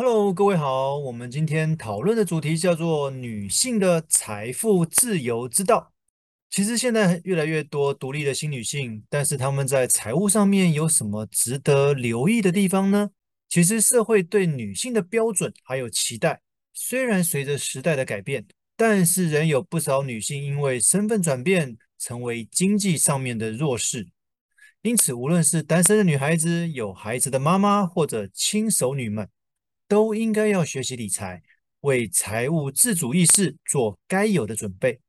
Hello，各位好。我们今天讨论的主题叫做女性的财富自由之道。其实现在越来越多独立的新女性，但是她们在财务上面有什么值得留意的地方呢？其实社会对女性的标准还有期待，虽然随着时代的改变，但是仍有不少女性因为身份转变，成为经济上面的弱势。因此，无论是单身的女孩子、有孩子的妈妈或者亲手女们，都应该要学习理财，为财务自主意识做该有的准备。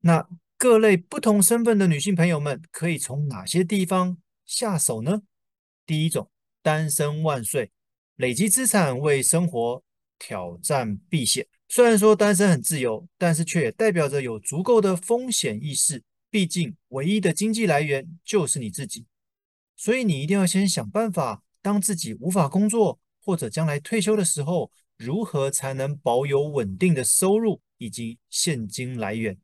那各类不同身份的女性朋友们，可以从哪些地方下手呢？第一种，单身万岁，累积资产为生活挑战避险。虽然说单身很自由，但是却也代表着有足够的风险意识。毕竟，唯一的经济来源就是你自己，所以你一定要先想办法，当自己无法工作。或者将来退休的时候，如何才能保有稳定的收入以及现金来源？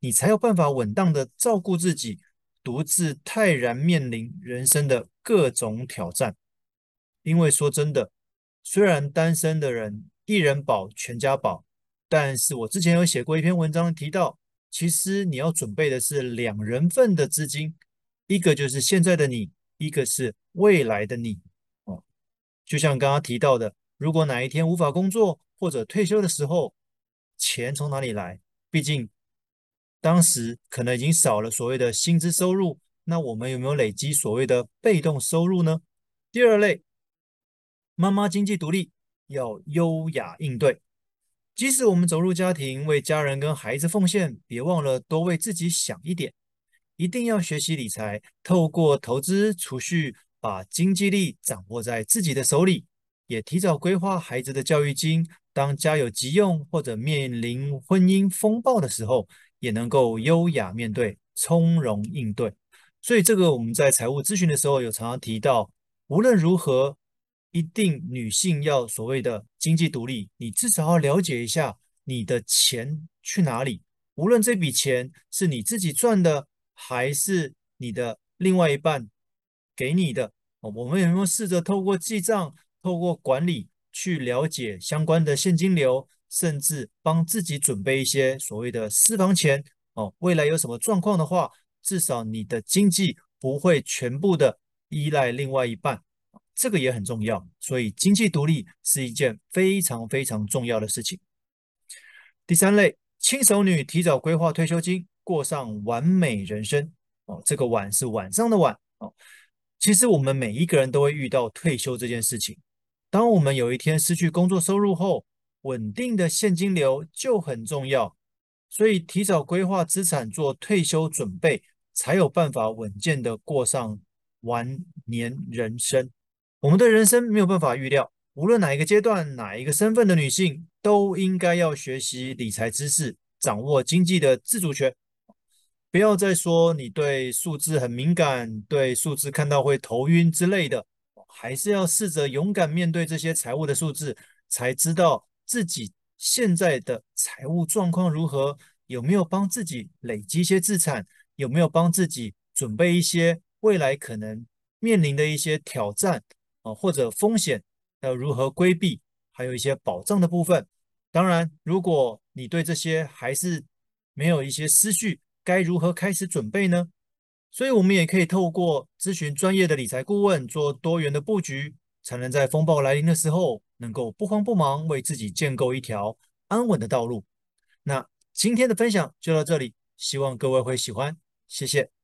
你才有办法稳当的照顾自己，独自泰然面临人生的各种挑战。因为说真的，虽然单身的人一人保全家保，但是我之前有写过一篇文章提到，其实你要准备的是两人份的资金，一个就是现在的你，一个是未来的你。就像刚刚提到的，如果哪一天无法工作或者退休的时候，钱从哪里来？毕竟当时可能已经少了所谓的薪资收入，那我们有没有累积所谓的被动收入呢？第二类，妈妈经济独立，要优雅应对。即使我们走入家庭，为家人跟孩子奉献，别忘了多为自己想一点，一定要学习理财，透过投资储蓄。把经济力掌握在自己的手里，也提早规划孩子的教育金。当家有急用或者面临婚姻风暴的时候，也能够优雅面对，从容应对。所以，这个我们在财务咨询的时候有常常提到，无论如何，一定女性要所谓的经济独立，你至少要了解一下你的钱去哪里。无论这笔钱是你自己赚的，还是你的另外一半。给你的，我们有没有试着透过记账、透过管理去了解相关的现金流，甚至帮自己准备一些所谓的私房钱？哦，未来有什么状况的话，至少你的经济不会全部的依赖另外一半，这个也很重要。所以，经济独立是一件非常非常重要的事情。第三类，轻熟女提早规划退休金，过上完美人生。哦，这个“晚”是晚上的“晚”哦。其实我们每一个人都会遇到退休这件事情。当我们有一天失去工作收入后，稳定的现金流就很重要。所以提早规划资产做退休准备，才有办法稳健的过上晚年人生。我们的人生没有办法预料，无论哪一个阶段、哪一个身份的女性，都应该要学习理财知识，掌握经济的自主权。不要再说你对数字很敏感，对数字看到会头晕之类的，还是要试着勇敢面对这些财务的数字，才知道自己现在的财务状况如何，有没有帮自己累积一些资产，有没有帮自己准备一些未来可能面临的一些挑战啊，或者风险要如何规避，还有一些保障的部分。当然，如果你对这些还是没有一些思绪，该如何开始准备呢？所以，我们也可以透过咨询专业的理财顾问，做多元的布局，才能在风暴来临的时候，能够不慌不忙，为自己建构一条安稳的道路。那今天的分享就到这里，希望各位会喜欢，谢谢。